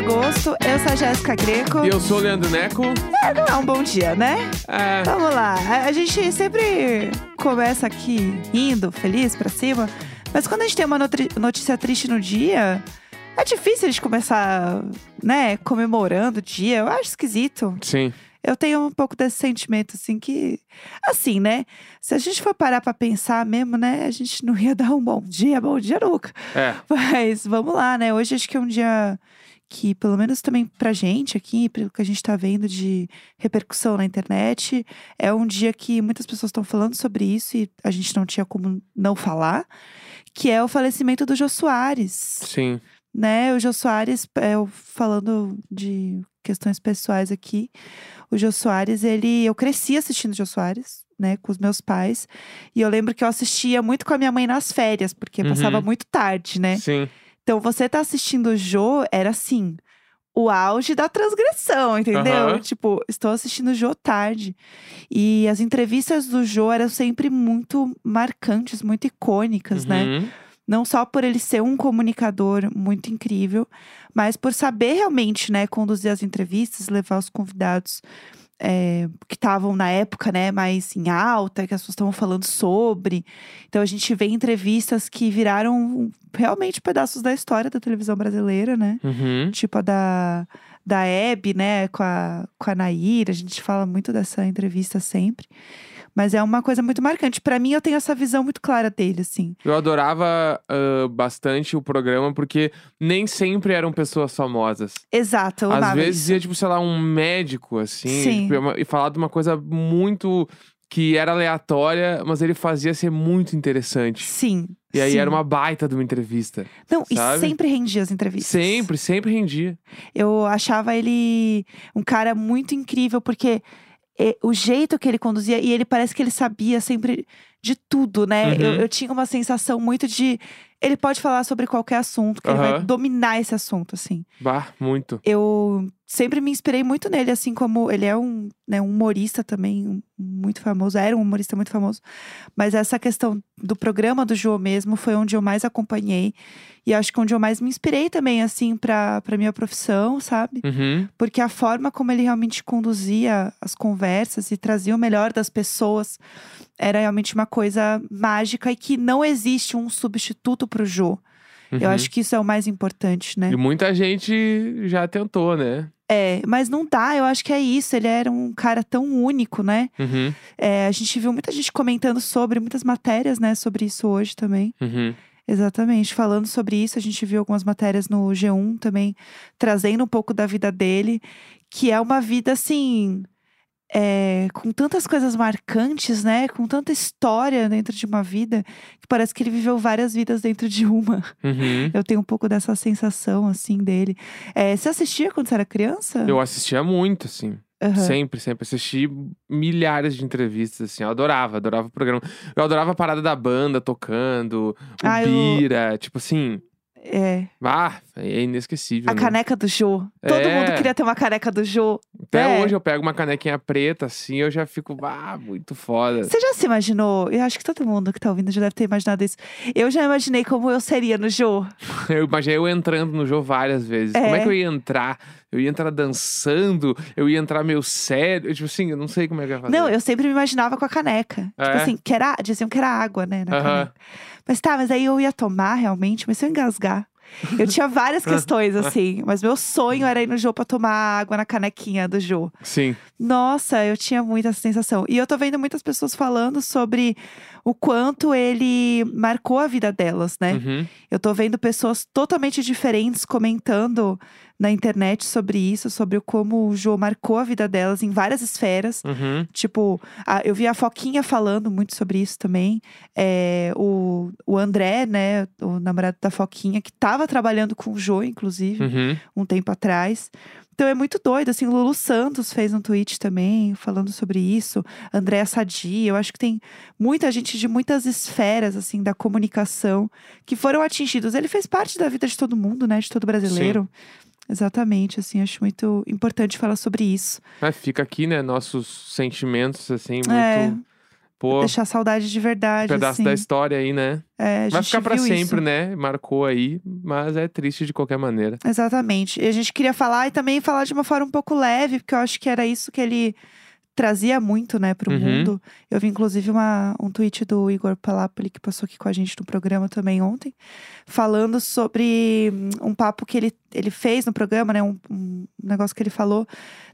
agosto. Eu sou a Jéssica Greco. E eu sou o Leandro Neco. É, não é um bom dia, né? É, Vamos lá. A, a gente sempre começa aqui rindo, feliz pra cima. Mas quando a gente tem uma notícia triste no dia, é difícil a gente começar, né, comemorando o dia. Eu acho esquisito. sim. Eu tenho um pouco desse sentimento, assim, que. Assim, né? Se a gente for parar pra pensar mesmo, né? A gente não ia dar um bom dia, bom dia nunca. É, Mas vamos lá, né? Hoje acho que é um dia que, pelo menos também pra gente aqui, pelo que a gente tá vendo de repercussão na internet, é um dia que muitas pessoas estão falando sobre isso e a gente não tinha como não falar, que é o falecimento do Jô Soares, sim. né? O Jô Soares, é, eu falando de questões pessoais aqui, o Jô Soares, ele, eu cresci assistindo o Jô Soares, né, com os meus pais, e eu lembro que eu assistia muito com a minha mãe nas férias, porque Uhum. passava muito tarde, né? Sim. Então, você tá assistindo o Jô, era assim, o auge da transgressão, entendeu? Aham. Tipo, estou assistindo o Jô tarde. E as entrevistas do Jô eram sempre muito marcantes, muito icônicas, né? Uhum. Não só por ele ser um comunicador muito incrível, mas por saber realmente, né, conduzir as entrevistas, levar os convidados é, que estavam na época, né, mais em alta, que as pessoas estavam falando sobre. Então a gente vê entrevistas que viraram realmente pedaços da história da televisão brasileira, né? Uhum. Tipo a da, da Hebe, né, com a, com a Nair. A gente fala muito dessa entrevista sempre. Mas é uma coisa muito marcante. Pra mim, eu tenho essa visão muito clara dele, assim. Eu adorava ah, bastante o programa porque nem sempre eram pessoas famosas. Exato, eu Às vezes isso. ia, tipo, sei lá, um médico, assim, Sim. tipo, e falar de uma coisa muito que era aleatória, mas ele fazia ser muito interessante. Sim. E aí sim. era uma baita de uma entrevista. Não, e sabe? sempre rendia as entrevistas. Sempre, sempre rendia. Eu achava ele um cara muito incrível, porque o jeito que ele conduzia, e ele parece que ele sabia sempre de tudo, né? Uhum. Eu, eu tinha uma sensação muito de. Ele pode falar sobre qualquer assunto, que ele vai dominar esse assunto, assim. Bah, muito. Eu sempre me inspirei muito nele, assim como ele é um, né, um humorista também um- muito famoso, era um humorista muito famoso. Mas essa questão do programa do Jô mesmo foi onde eu mais acompanhei. E acho que onde eu mais me inspirei também, assim, pra, pra minha profissão, sabe? Uhum. Porque a forma como ele realmente conduzia as conversas e trazia o melhor das pessoas era realmente uma coisa mágica e que não existe um substituto pro Jô. Eu uhum. acho que isso é o mais importante, né? E muita gente já tentou, né? É, mas não dá, eu acho que é isso. Ele era um cara tão único, né? Uhum. É, a gente viu muita gente comentando sobre, muitas matérias, né, sobre isso hoje também. Uhum. Exatamente, falando sobre isso, a gente viu algumas matérias no G1 também, trazendo um pouco da vida dele, que é uma vida assim. é, com tantas coisas marcantes, né? Com tanta história dentro de uma vida, que parece que ele viveu várias vidas dentro de uma. Uhum. Eu tenho um pouco dessa sensação, assim, dele. É, você assistia quando você era criança? Eu assistia muito, assim. Aham. Sempre, sempre. Assisti milhares de entrevistas, assim. Eu adorava, adorava o programa. Eu adorava a parada da banda tocando, o Ah, eu- Bira, tipo assim. É. Ah, é inesquecível. A né? caneca do Jô. Todo É. mundo queria ter uma caneca do Jô. Até É. hoje eu pego uma canequinha preta, assim, eu já fico, ah, muito foda. Você já se imaginou? Eu acho que todo mundo que tá ouvindo já deve ter imaginado isso. Eu já imaginei como eu seria no Jô. Eu imaginei eu entrando no jogo várias vezes. Como é É. que eu ia entrar? Eu ia entrar dançando, eu ia entrar meio sério. Tipo assim, eu não sei como é que eu ia fazer. Não, eu sempre me imaginava com a caneca. Tipo É? assim, que era, diziam que era água, né, Aham. caneca. Mas tá, mas aí eu ia tomar realmente, mas se eu engasgar. Eu tinha várias questões, assim. Mas meu sonho era ir no Jô pra tomar água na canequinha do Jô. Sim. Nossa, eu tinha muita sensação. E eu tô vendo muitas pessoas falando sobre o quanto ele marcou a vida delas, né? Uhum. Eu tô vendo pessoas totalmente diferentes comentando na internet sobre isso, sobre como o Jô marcou a vida delas em várias esferas. Uhum. Tipo, a- eu vi a Foquinha falando muito sobre isso também. É, o, o André, né, o namorado da Foquinha, que tava trabalhando com o Jô, inclusive, Uhum. um tempo atrás. Então é muito doido, assim, o Lulu Santos fez um tweet também falando sobre isso, Andréa Sadi, eu acho que tem muita gente de muitas esferas, assim, da comunicação que foram atingidos. Ele fez parte da vida de todo mundo, né, de todo brasileiro. Exatamente, assim, acho muito importante falar sobre isso. Mas fica aqui, né, nossos sentimentos, assim, muito É. Pô, Deixar saudade de verdade, pedaço assim. da história aí, né? É, Vai ficar pra viu sempre, isso. né? Marcou aí, mas é triste de qualquer maneira. Exatamente. E a gente queria falar e também falar de uma forma um pouco leve, porque eu acho que era isso que ele trazia muito, né, pro Uhum. mundo. Eu vi, inclusive, uma, um tweet do Igor Palapoli, que passou aqui com a gente no programa também ontem, falando sobre hum, um papo que ele, ele fez no programa, né, um, um negócio que ele falou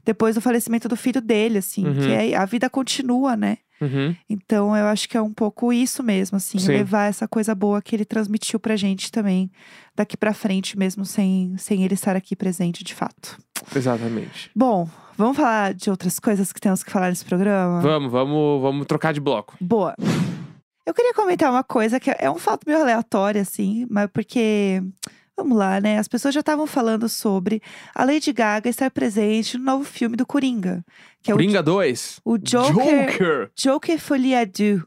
depois do falecimento do filho dele, assim, Uhum. que é, a vida continua, né? Uhum. Então, eu acho que é um pouco isso mesmo, assim, Sim. levar essa coisa boa que ele transmitiu pra gente também, daqui pra frente, mesmo sem, sem ele estar aqui presente de fato. Exatamente. Bom, vamos falar de outras coisas que temos que falar nesse programa? Vamos, vamos, vamos trocar de bloco. Boa. Eu queria comentar uma coisa que é um fato meio aleatório, assim, mas porque. Vamos lá, né? As pessoas já estavam falando sobre a Lady Gaga estar presente no novo filme do Coringa. Que é o Coringa 2. o Joker. Joker. Joker Folie à Deux.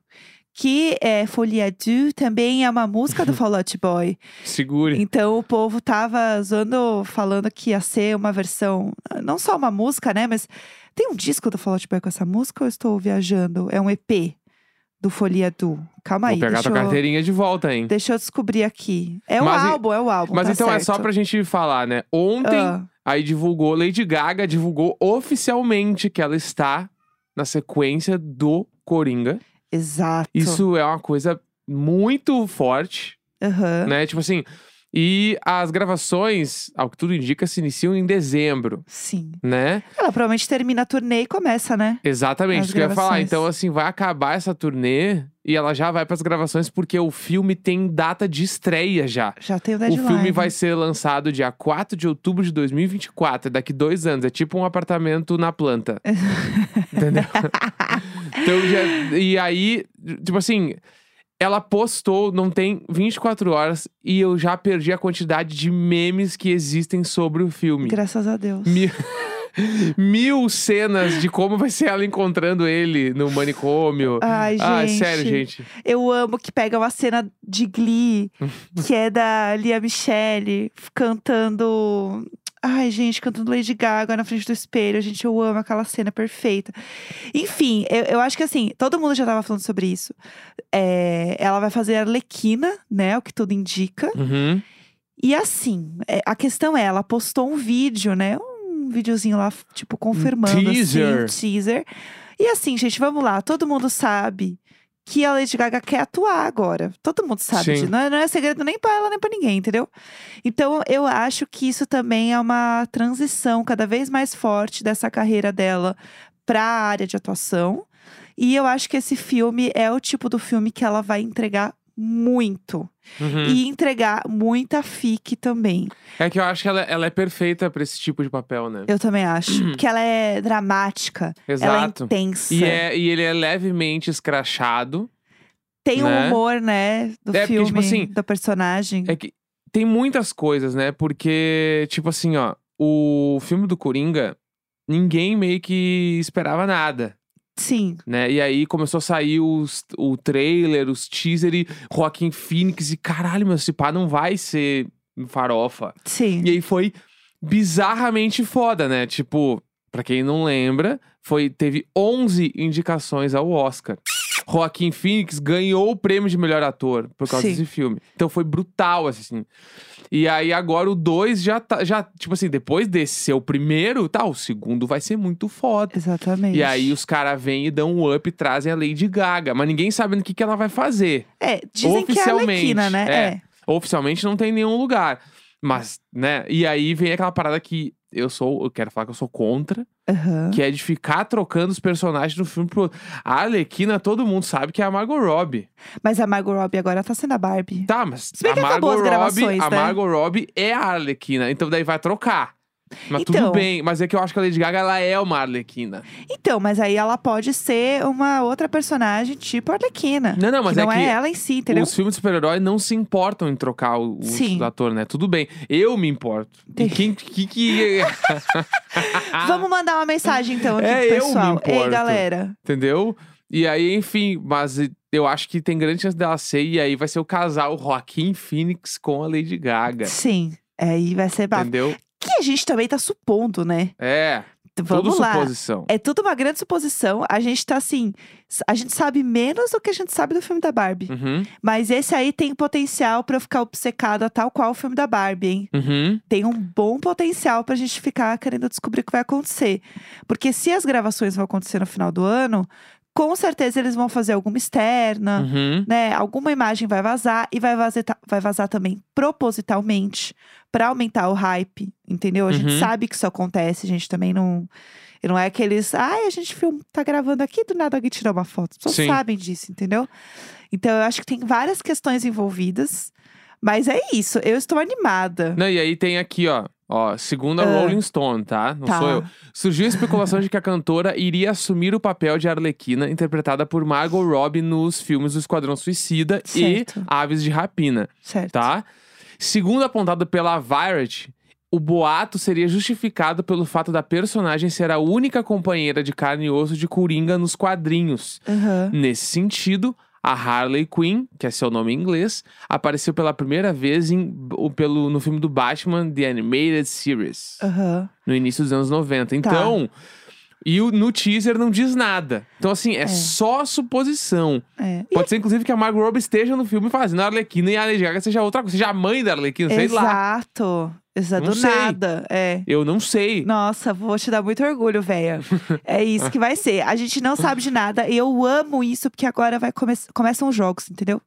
Que é Folie à Deux também é uma música do Fall Out Boy. Segure. Então o povo tava zoando, falando que ia ser uma versão, não só uma música, né? Mas tem um disco do Fall Out Boy com essa música ou eu estou viajando? É um EP do Folie à Deux. Calma Vou aí, pegar deixa tua eu, carteirinha de volta, hein? deixa eu descobrir aqui. É o Mas álbum, é o álbum. Mas tá então é só certo. pra gente falar, né? Ontem, Ah, aí divulgou, Lady Gaga divulgou oficialmente que ela está na sequência do Coringa. Exato. Isso é uma coisa muito forte, Aham. né? Tipo assim, e as gravações, ao que tudo indica, se iniciam em dezembro, Sim. né? Ela provavelmente termina a turnê e começa, né? Exatamente, As isso que eu ia falar. Então, assim, vai acabar essa turnê e ela já vai pras gravações porque o filme tem data de estreia já. Já tem o O deadline. filme vai ser lançado dia 4 de outubro de 2024, é daqui dois anos. É tipo um apartamento na planta. Entendeu? então, já, e aí, tipo assim, ela postou, não tem 24 horas, e eu já perdi a quantidade de memes que existem sobre o filme. Graças a Deus. Mil, mil cenas de como vai ser ela encontrando ele no manicômio. Ai, gente. Ah, sério, gente. Eu amo que pega uma cena de Glee, que é da Lia Michele cantando. Ai, gente, cantando Lady Gaga na frente do espelho. Gente, eu amo aquela cena perfeita. Enfim, eu, eu acho que assim, todo mundo já tava falando sobre isso. É, ela vai fazer a Arlequina, né? O que tudo indica. Uhum. E assim, é, a questão é, ela postou um vídeo, né? Um videozinho lá, tipo, confirmando teaser. assim, um teaser. E assim, gente, vamos lá. Todo mundo sabe que a Lady Gaga quer atuar agora. Todo mundo sabe disso. Não é, não é segredo nem pra ela, nem pra ninguém, entendeu? Então, eu acho que isso também é uma transição cada vez mais forte dessa carreira dela pra área de atuação. E eu acho que esse filme é o tipo do filme que ela vai entregar muito. Uhum. E entregar muita fique também. É que eu acho que ela, ela é perfeita pra esse tipo de papel, né? Eu também acho. Porque ela é dramática. Ela é Exato. intensa. E, é, e ele é levemente escrachado. Tem o né? humor, né? Do É, porque, filme, tipo assim, do personagem. É que tem muitas coisas, né? Porque, tipo assim, ó, o filme do Coringa, ninguém meio que esperava nada, Sim. né? E aí começou a sair os, o trailer, os teaser e Joaquim Phoenix e caralho, meu, esse pá não vai ser farofa. Sim. E aí foi bizarramente foda, né? Tipo, pra quem não lembra, foi teve 11 indicações ao Oscar. Joaquim Phoenix ganhou o prêmio de melhor ator por causa Sim. desse filme. Então foi brutal, assim. E aí agora o 2 já tá, já, tipo assim, depois desse ser o primeiro, tá, o segundo vai ser muito foda. Exatamente. E aí os caras vêm e dão um up e trazem a Lady Gaga, mas ninguém sabe o que, que ela vai fazer. É, dizem que é a Oficialmente, Arlequina, né? é. Oficialmente não tem nenhum lugar. Mas, né? E aí vem aquela parada que eu sou, eu quero falar que eu sou contra, Aham. que é de ficar trocando os personagens do filme pro. A Arlequina, todo mundo sabe que é a Margot Robbie. Mas a Margot Robbie agora tá sendo a Barbie. Tá, mas a Margot as Robbie, gravações, a né? Margot Robbie é a Arlequina, então daí vai trocar. Mas Então. tudo bem, mas é que eu acho que a Lady Gaga ela é uma Arlequina. Então, mas aí ela pode ser uma outra personagem tipo Arlequina. Não, não, mas que é não é ela em si, entendeu? Os filmes de super-herói não se importam em trocar o, o Sim. ator, né? Tudo bem. Eu me importo. E quem que, que Vamos mandar uma mensagem então aqui É, pro pessoal. Ei, importo. galera. Entendeu? E aí, enfim, mas eu acho que tem grande chance dela ser, e aí vai ser o casal Joaquim Phoenix com a Lady Gaga. Sim. Aí vai ser bafo. Entendeu? A gente também tá supondo, né? É. Vamos Tudo lá. suposição. É tudo uma grande suposição. A gente tá assim. A gente sabe menos do que a gente sabe do filme da Barbie. Uhum, Mas esse aí tem potencial eu ficar obcecada, tal qual o filme da Barbie, hein? uhum. Tem um bom potencial pra gente ficar querendo descobrir o que vai acontecer. Porque se as gravações vão acontecer no final do ano, com certeza eles vão fazer alguma externa. Uhum. né? Alguma imagem vai vazar e vai vazar, vai vazar também propositalmente pra aumentar o hype, entendeu? A gente Uhum. sabe que isso acontece, a gente também não. Não é aqueles. Ai, a gente filma, tá gravando aqui, do nada alguém tirou uma foto. As pessoas sabem disso, entendeu? Então eu acho que tem várias questões envolvidas. Mas é isso, eu estou animada. Não, e aí tem aqui, ó. Ó, segundo a Ah. Rolling Stone, tá? Não Tá. sou eu. Surgiu a especulação de que a cantora iria assumir o papel de Arlequina, interpretada por Margot Robbie nos filmes do Esquadrão Suicida Certo. e Aves de Rapina, Certo. tá? Segundo apontado pela Variety, o boato seria justificado pelo fato da personagem ser a única companheira de carne e osso de Coringa nos quadrinhos. Aham. Nesse sentido, a Harley Quinn, que é seu nome em inglês, apareceu pela primeira vez em, pelo, no filme do Batman The Animated Series, Aham. no início dos anos 90. Tá. Então, e o- no teaser não diz nada. Então, assim, é, É. só suposição. É. E- Pode ser, inclusive, que a Margot Robbie esteja no filme fazendo a Arlequina e a Lady Gaga seja outra coisa, seja a mãe da Arlequina, sei lá. Exato. Não Do sei. nada. É. Eu não sei. Nossa, vou te dar muito orgulho, véia. É isso que vai ser. A gente não sabe de nada. E eu amo isso, porque agora vai come começam os jogos, entendeu?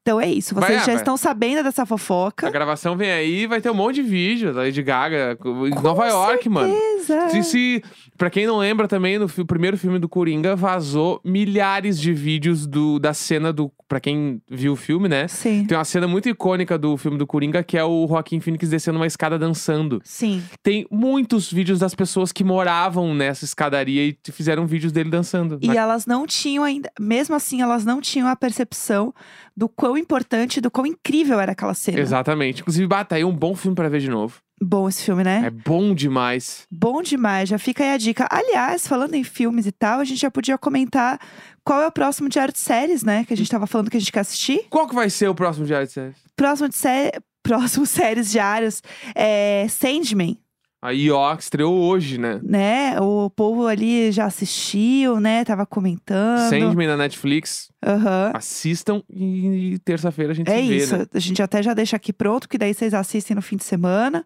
Então é isso. Vai, Vocês ah, já vai. estão sabendo dessa A fofoca. gravação vem aí, vai ter um monte de vídeo da Lady Gaga em Nova York, mano. Beleza. Se, se, pra quem não lembra também, no fi- primeiro filme do Coringa, vazou milhares de vídeos do, da cena do. Pra quem viu o filme, né? Sim. Tem uma cena muito icônica do filme do Coringa, que é o Joaquim Phoenix descendo uma escada dançando. Sim. Tem muitos vídeos das pessoas que moravam nessa escadaria e fizeram vídeos dele dançando. E Na- elas não tinham ainda, mesmo assim, elas não tinham a percepção do quão importante, do quão incrível era aquela cena. Exatamente. Inclusive, bata aí um bom filme pra ver de novo. Bom esse filme, né? É bom demais. Bom demais, já fica aí a dica. Aliás, falando em filmes e tal, a gente já podia comentar qual é o próximo diário de séries, né? Que a gente tava falando que a gente quer assistir. Qual que vai ser o próximo Diário de Séries? Próximo de sé... Próximo séries diários é Sandman, Aí, ó, que estreou hoje, né? né? O povo ali já assistiu, né? Tava comentando. Sandman na Netflix. Aham. Assistam e, terça-feira a gente É se vê, isso. né? A gente até já deixa aqui pronto, que daí vocês assistem no fim de semana.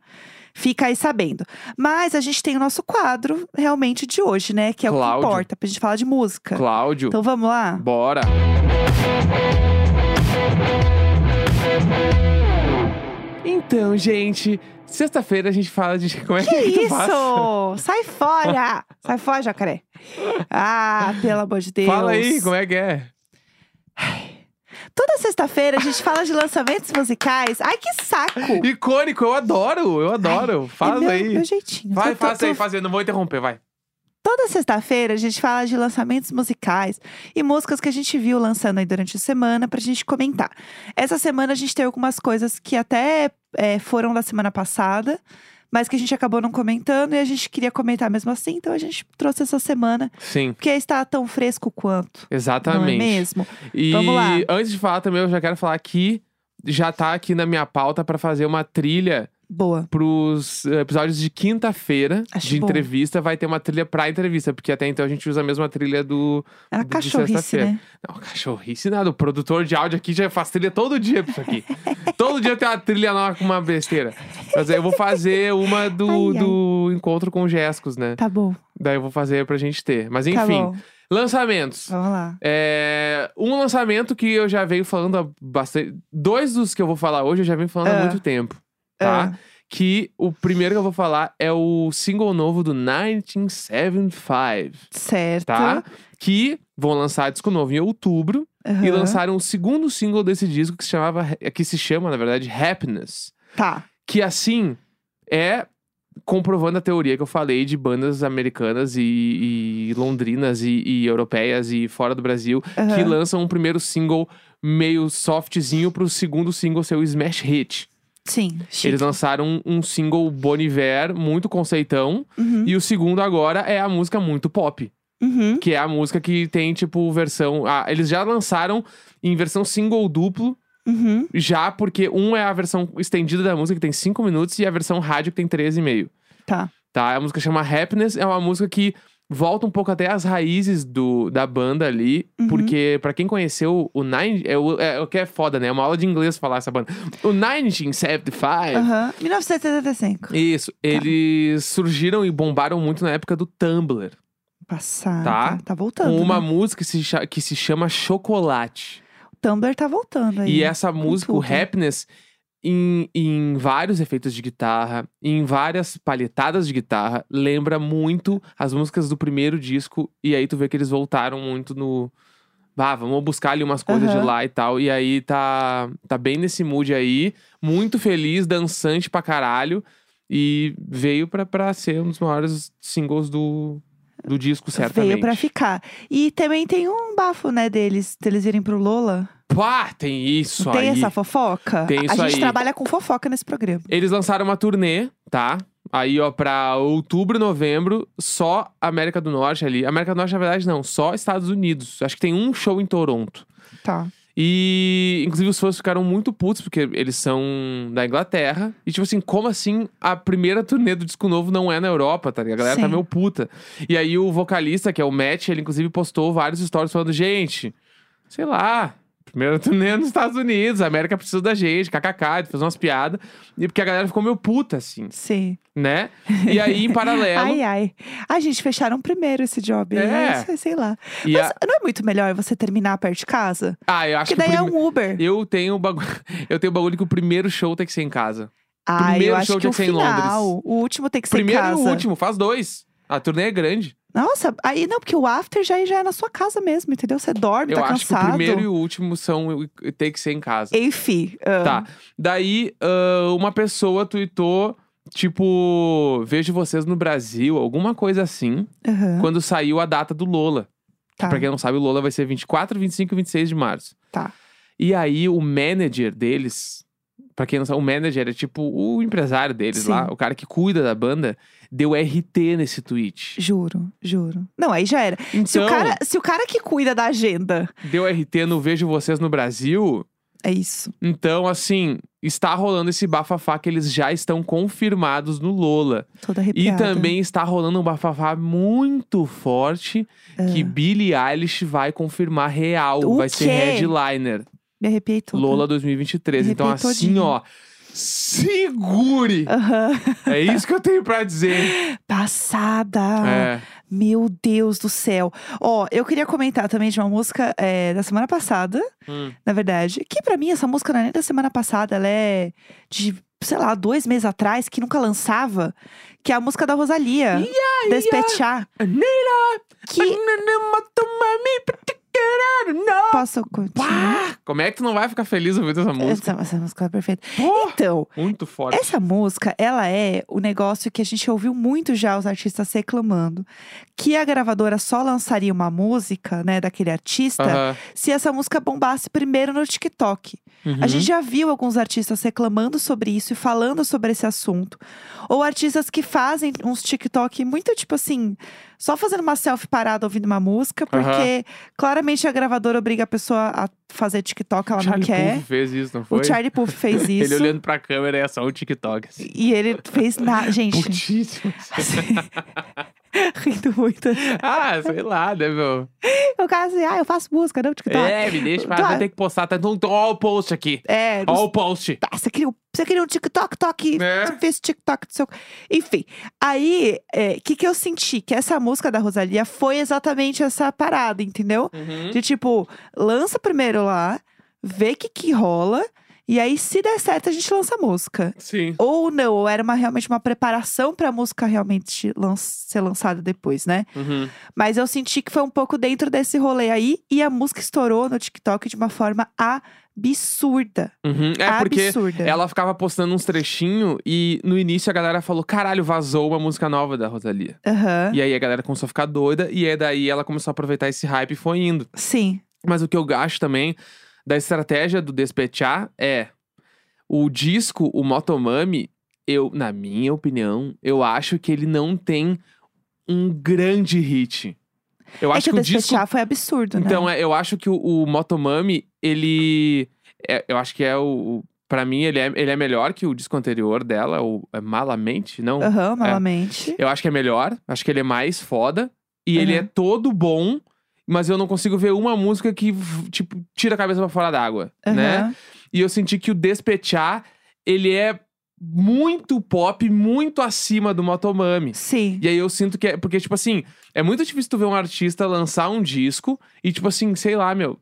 Fica aí sabendo. Mas a gente tem o nosso quadro realmente de hoje, né? Que é o Cláudio. que importa, pra gente falar de música. Cláudio, Então vamos lá? bora. Então, gente, sexta-feira a gente fala de como é que, Que tu faz? isso? Sai fora! Sai fora, jacaré. Ah, pelo amor de Deus. Fala aí, como é que é? Toda sexta-feira a gente fala de lançamentos musicais. Ai, que saco! Icônico, eu adoro, eu adoro. Faz é meu, aí. Meu jeitinho. Vai, Tô- tô- faz tô aí, faz aí. Não vou interromper, vai. Toda sexta-feira a gente fala de lançamentos musicais e músicas que a gente viu lançando aí durante a semana pra gente comentar. Essa semana a gente tem algumas coisas que até é, foram da semana passada, mas que a gente acabou não comentando e a gente queria comentar mesmo assim, então a gente trouxe essa semana, Sim, porque está tão fresco quanto. exatamente. Não é mesmo? E Vamos lá. antes de falar também, eu já quero falar que já tá aqui na minha pauta pra fazer uma trilha Boa. pros eh, episódios de quinta-feira de bom. entrevista. Vai ter uma trilha pra entrevista, porque até então a gente usa a mesma trilha do. É de cachorrice, né? Não, cachorrice nada. O produtor de áudio aqui já faz trilha todo dia pra isso aqui. todo dia tem uma trilha nova com uma besteira. Mas aí eu vou fazer uma do, Ai, ai. do encontro com os Gescos, né? Tá bom, Daí eu vou fazer pra gente ter. Mas tá enfim, bom. lançamentos. Vamos lá. É, um lançamento que eu já venho falando há bastante. Dois dos que eu vou falar hoje eu já venho falando há Ah. muito tempo. Tá? Que o primeiro que eu vou falar é o single novo do 1975. Certo. Tá? Que vão lançar disco novo em outubro. E Aham. lançaram o segundo single desse disco que se chamava. Que se chama, na verdade, Happiness. Tá. Que assim é comprovando a teoria que eu falei de bandas americanas e, e londrinas e, e europeias e fora do Brasil que Aham. lançam um primeiro single meio softzinho pro segundo single ser o Smash Hit. Sim. chique. Eles lançaram um, um single Bon Iver muito conceitão Uhum. e o segundo agora é a música muito pop, Uhum. que é a música que tem tipo versão, ah, eles já lançaram em versão single duplo Uhum. já porque um é a versão estendida da música que tem 5 minutos e a versão rádio que tem 13,5. Tá. tá? A música chama Happiness, é uma música que volta um pouco até as raízes do, da banda ali, Uhum. porque pra quem conheceu o Nine, é o, é o que é foda, né? É uma aula de inglês falar essa banda. O 1975, Aham. 1975. isso, eles surgiram e bombaram muito na época do Tumblr, Passada. Tá. Tá voltando. com uma né? música que se, que se chama Chocolate. O Tumblr tá voltando aí. E essa música, o. Happiness, em, em vários efeitos de guitarra, em várias palhetadas de guitarra, lembra muito as músicas do primeiro disco. E aí tu vê que eles voltaram muito no. Ah, vamos buscar ali umas coisas de Aham. lá e tal. E aí tá, tá bem nesse mood aí. Muito feliz, dançante pra caralho. E veio pra, pra ser um dos maiores singles do, do disco, certamente. Veio pra ficar. E também tem um bafo, né, deles, deles irem pro Lola. Pá, tem isso tem aí. essa fofoca? Tem isso A gente aí. trabalha com fofoca nesse programa. Eles lançaram uma turnê, tá? Aí, ó, pra outubro, novembro, só América do Norte ali. América do Norte, na verdade, não, só Estados Unidos. Acho que tem um show em Toronto. Tá. E, inclusive, os fãs ficaram muito putos, porque eles são da Inglaterra. E, tipo assim, como assim a primeira turnê do disco novo não é na Europa, tá ligado? A galera tá Sim. meio puta. E aí, o vocalista, que é o Matt, ele, inclusive, postou vários stories falando: gente, sei lá. Primeira turnê nos Estados Unidos, a América precisa da gente, kkk, ele fez umas piadas. E porque a galera ficou meio puta, assim, Sim. né? E aí, em paralelo. Ai, ai. Ai, gente, fecharam primeiro esse job. aí, É. Sei, sei lá. e Mas a- não é muito melhor você terminar perto de casa? Ah, eu acho Porque que. daí o é um Uber. Eu tenho o bagulho. Eu tenho bagulho que o primeiro show tem que ser em casa. Ah, primeiro eu acho show que o que ser em final, Londres. o último tem que ser Primeiro em e casa. o último, faz dois. A turnê é grande. Nossa, aí não, porque o after já, já é na sua casa mesmo, entendeu? Você dorme, eu tá acho cansado. que o primeiro e o último são tem que ser em casa. Enfim. ah, Tá. Daí, ah, uma pessoa tweetou, tipo, vejo vocês no Brasil, alguma coisa assim, aham, quando saiu a data do Lola. tá, Pra quem não sabe, o Lola vai ser 24, 25 e 26 de março. tá. E aí, o manager deles, pra quem não sabe, o manager é tipo o empresário deles Sim. lá, o cara que cuida da banda, deu RT nesse tweet. Juro, juro. Não, aí já era. Então, Se, o cara, se o cara que cuida da agenda deu RT no Vejo Vocês no Brasil, é isso. então, assim, está rolando esse bafafá que eles já estão confirmados no Lola. Toda E também está rolando um bafafá muito forte que Billie Eilish vai confirmar real. Ah. O vai ser quê? headliner. Me arrepiei toda. Lola 2023. Me Então, assim, todinha. ó. Segure! Aham. É isso que eu tenho pra dizer. Passada. É. Meu Deus do céu. Ó, eu queria comentar também de uma música é, da semana passada, Hum. na verdade. Que pra mim, essa música não é nem da semana passada, ela é de, sei lá, dois meses atrás, que nunca lançava. Que é a música da Rosalia. Despechar. Anitta, Que. Posso continuar? Pá! Como é que tu não vai ficar feliz ouvindo essa música? Essa, essa música é perfeita. Pô, Então, muito forte. Essa música, ela é o negócio que a gente ouviu muito já os artistas reclamando. Que a gravadora só lançaria uma música, né, daquele artista, Aham. se essa música bombasse primeiro no TikTok. Uhum. A gente já viu alguns artistas reclamando sobre isso e falando sobre esse assunto. Ou artistas que fazem uns TikTok muito, tipo assim, só fazendo uma selfie parada ouvindo uma música, porque claramente a gravadora obriga a pessoa a fazer TikTok, ela Charlie não quer. Puth fez isso, não foi? O Charlie Puth fez isso. Ele olhando pra câmera é só um TikTok. Assim. E ele fez nada. Gente, Putíssimo. rindo muito. ah, sei lá, né, meu? O cara assim, ah, eu faço música, não TikTok. É, me deixa, Tá. vai ter que postar. Tá, então, ó o post aqui. É, Ó o post. Ah, você queria, um- você queria um TikTok, toque, É. você fez TikTok do seu. Enfim, aí, o que, que eu senti? Que essa música da Rosalia foi exatamente essa parada, entendeu? Uhum. De tipo, lança primeiro lá, vê o que, que rola, e aí, se der certo, a gente lança a música. Sim. Ou não, ou era uma, realmente uma preparação pra música realmente lan- ser lançada depois, né? Uhum. Mas eu senti que foi um pouco dentro desse rolê aí, e a música estourou no TikTok de uma forma absurda. Uhum. É porque absurda. ela ficava postando uns trechinhos e no início a galera falou: caralho, vazou uma música nova da Rosalia. Aham. E aí a galera começou a ficar doida e é daí ela começou a aproveitar esse hype e foi indo. Sim. Mas o que eu acho também da estratégia do Despechar é o disco, o Motomami, eu, na minha opinião, eu acho que ele não tem um grande hit. Eu é acho que o que o disco Despechar foi absurdo, né? Então, é, eu acho que o, o Motomami, ele. é- eu acho que é o, o Pra mim, ele é, ele é melhor que o disco anterior dela, o é Malamente, não? Aham, malamente. Eu acho que é melhor, acho que ele é mais foda. E ele é Uhum. todo bom, mas eu não consigo ver uma música que, tipo, tira a cabeça pra fora d'água, né? Aham. E eu senti que o Despechar, ele é muito pop, muito acima do Motomami. Sim. E aí eu sinto que é. Porque, tipo assim, é muito difícil tu ver um artista lançar um disco e, tipo assim, sei lá, meu.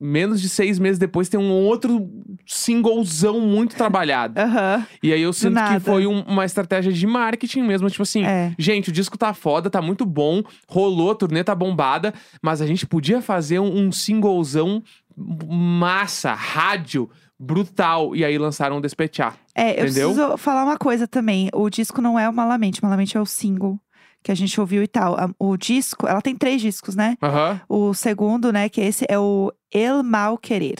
Menos de seis meses depois tem um outro singlezão muito trabalhado. Aham. E aí eu sinto que foi um- uma estratégia de marketing mesmo. Tipo assim, É. gente, o disco tá foda, tá muito bom, rolou, a turnê tá bombada, mas a gente podia fazer um, um singlezão massa, rádio, brutal. E aí lançaram o Despechar. É, eu Entendeu? preciso falar uma coisa também. O disco não é o Malamente, Malamente é o single que a gente ouviu e tal. O disco, ela tem três discos, né? Aham. O segundo, né, que esse é o El Mal Querer.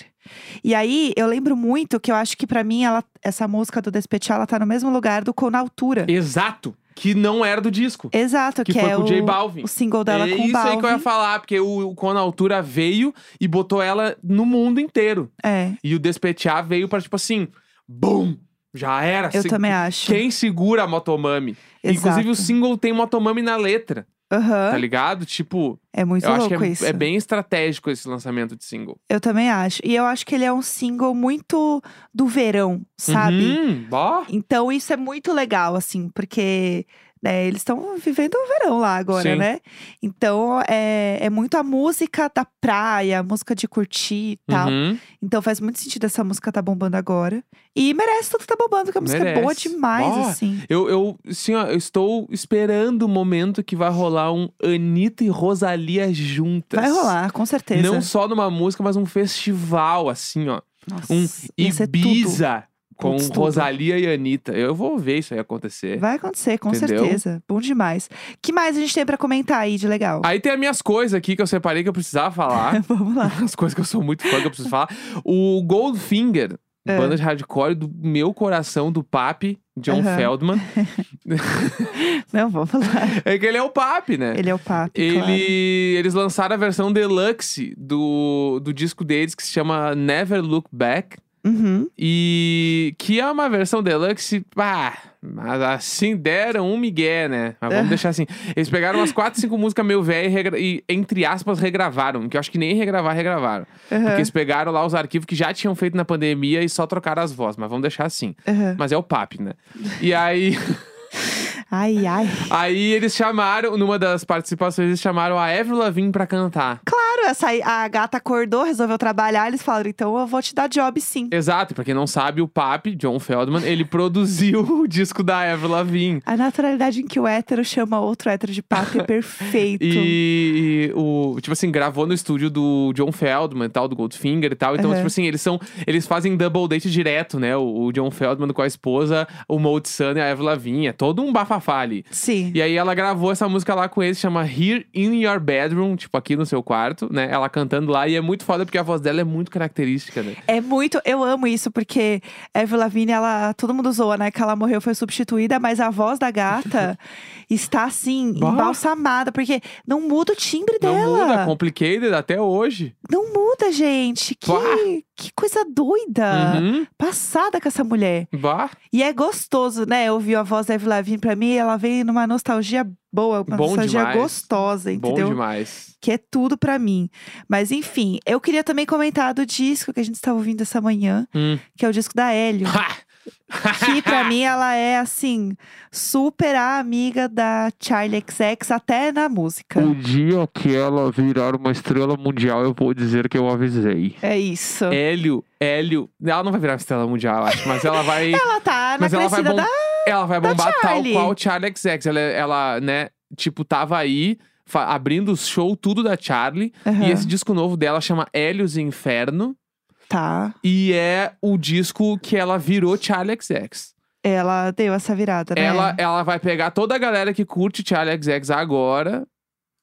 E aí, eu lembro muito que eu acho que pra mim, ela, essa música do Despechar, ela tá no mesmo lugar do Com na Altura. Exato. Que não era do disco. Exato, Que que, foi é com o J Balvin. o single dela é com o isso aí que eu ia Balvin. falar, porque o, o a Altura veio e botou ela no mundo inteiro. É, E o Despechar veio pra, tipo assim, BUM! Já era. eu Se- também acho. Quem segura a Motomami? Inclusive, o Exato. single tem Motomami na letra, Aham, tá ligado? Tipo, É muito eu acho louco que é, isso. é bem estratégico esse lançamento de single. Eu também acho. E eu acho que ele é um single muito do verão, sabe? Uhum. Então isso é muito legal, assim, porque né, eles estão vivendo o verão lá agora, Sim. né? Então é, é muito a música da praia, a música de curtir e tal. Uhum. Então faz muito sentido essa música tá bombando agora. E merece tudo tá bombando, porque a música é boa Merece. demais, Ó, assim. Eu, eu, assim, ó, eu estou esperando o momento que vai rolar um Anitta e Rosalia juntas. Vai rolar, com certeza. Não só numa música, mas um festival, assim, ó. Nossa, Um. Ibiza com Putz, tudo. Rosalia e Anitta. Eu vou ver isso aí acontecer. Vai acontecer, com Entendeu? certeza. Bom demais. que mais a gente tem pra comentar aí de legal? Aí tem as minhas coisas aqui que eu separei que eu precisava falar. Vamos lá. As coisas que eu sou muito fã que eu preciso falar. O Goldfinger, É. banda de hardcore do meu coração, do Papi, John Aham. Feldman. Não, vamos lá. É que ele é o Papi, né? Ele é o papo. Ele, Eles lançaram a versão deluxe do, do disco deles que se chama Never Look Back. Uhum. E que é uma versão deluxe, pá, mas assim deram um migué, né? Mas vamos É. deixar assim. Eles pegaram umas 4, 5 músicas meio velhas e, regra- e, entre aspas, regravaram. Que eu acho que nem regravar, regravaram. Aham. Porque eles pegaram lá os arquivos que já tinham feito na pandemia e só trocaram as vozes. Mas vamos deixar assim. Aham. Mas é o PAP, né? E aí, Ai, ai. aí eles chamaram, numa das participações, eles chamaram a Avril Lavigne pra cantar. Claro, essa, a gata acordou, resolveu trabalhar. Eles falaram, então eu vou te dar job sim. Exato, pra quem não sabe, o Papi, John Feldman, ele produziu o disco da Avril Lavigne. A naturalidade em que o hétero chama outro hétero de papo é perfeito. E, e o, tipo assim, gravou no estúdio do John Feldman e tal, do Goldfinger e tal. Então, Uhum. tipo assim, eles são. Eles fazem double date direto, né? O, o John Feldman com a esposa, o Mold Sun e a Avril Lavigne. É todo um bafafá ali. Sim. E aí ela gravou essa música lá com eles, chama Here in Your Bedroom, tipo aqui no seu quarto, né? Ela cantando lá e é muito foda porque a voz dela é muito característica, né? É muito, eu amo isso, porque Avril Lavigne, ela, todo mundo zoa, né? Que ela morreu, foi substituída, mas a voz da gata está, assim, Bah. embalsamada, porque não muda o timbre Não dela. muda, complicated até hoje. Não muda, gente. Que, Bah. Que coisa doida. Uhum. Passada com essa mulher. Bah, E é gostoso, né? Ouvir a voz da Avril Lavigne, pra mim, ela vem numa nostalgia boa, uma Bom nostalgia demais. gostosa, bom entendeu? demais. Que é tudo pra mim. Mas enfim, eu queria também comentar do disco que a gente estava ouvindo essa manhã, Hum. que é o disco da Hélio. Que pra mim ela é assim, super a amiga da Charlie XX até na música. O dia que ela virar uma estrela mundial, eu vou dizer que eu avisei. É isso. Hélio, Hélio. Ela não vai virar uma estrela mundial, eu acho, mas ela vai. Ela tá na mas ela vai, crescida bom- da. ela vai bombar tal qual Charlie XX. Ela, ela, né, tipo, tava aí abrindo o show tudo da Charlie. Aham. E esse disco novo dela chama Hélios Inferno. Tá. E é o disco que ela virou Charlie XX. Ela deu essa virada, né? Ela, ela vai pegar toda a galera que curte Charlie XX agora.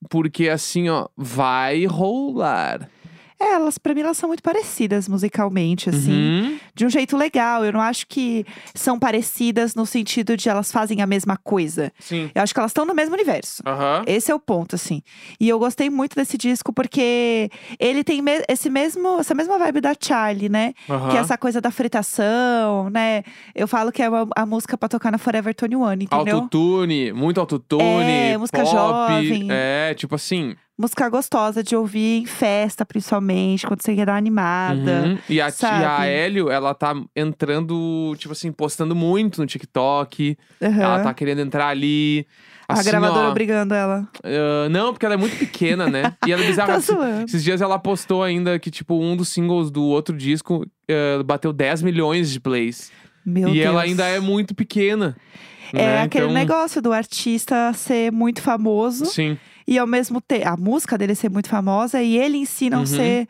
Porque assim, ó, vai rolar. É, elas, pra mim, elas são muito parecidas musicalmente, assim. Uhum. De um jeito legal. Eu não acho que são parecidas no sentido de elas fazem a mesma coisa. Sim. Eu acho que elas estão no mesmo universo. Aham. Esse é o ponto, assim. E eu gostei muito desse disco porque ele tem me- esse mesmo, essa mesma vibe da Charlie, né? Aham. Que é essa coisa da fritação, né? Eu falo que é uma- a música pra tocar na Forever 21, entendeu? Autotune, muito autotune, É, música pop. jovem. É, tipo assim. Música gostosa de ouvir em festa, principalmente, quando você quer dar uma animada. uhum. E a, sabe? e a Hélio, ela tá entrando, tipo assim, postando muito no TikTok. Aham. Ela tá querendo entrar ali. a Assim, gravadora ó, obrigando ela. ah, não, porque ela é muito pequena, né? E ela é bizarra. Tá Esses- dias ela postou ainda que, tipo, um dos singles do outro disco ah, bateu 10 milhões de plays. Meu e Deus. ela ainda é muito pequena. É né? aquele Então, negócio do artista ser muito famoso Sim. E ao mesmo tempo a música dele ser muito famosa e ele em si não Uhum. ser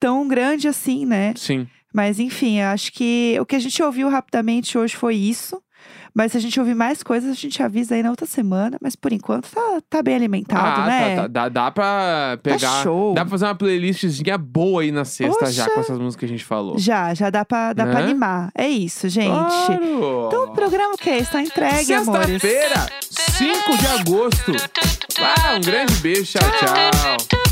tão grande assim, né? Sim. Mas enfim, acho que o que a gente ouviu rapidamente hoje foi isso. Mas se a gente ouvir mais coisas, a gente avisa aí na outra semana. Mas por enquanto tá, tá bem alimentado, ah, né? tá, tá, dá, dá pra pegar. show. Dá pra fazer uma playlistzinha boa aí na sexta já com essas músicas que a gente falou. Já, já dá pra, dá pra Né? animar. É isso, gente. Claro. Então o programa o quê? Está entregue, amores. Sexta-feira, 5 de agosto. Ah, um grande beijo, tchau, tchau.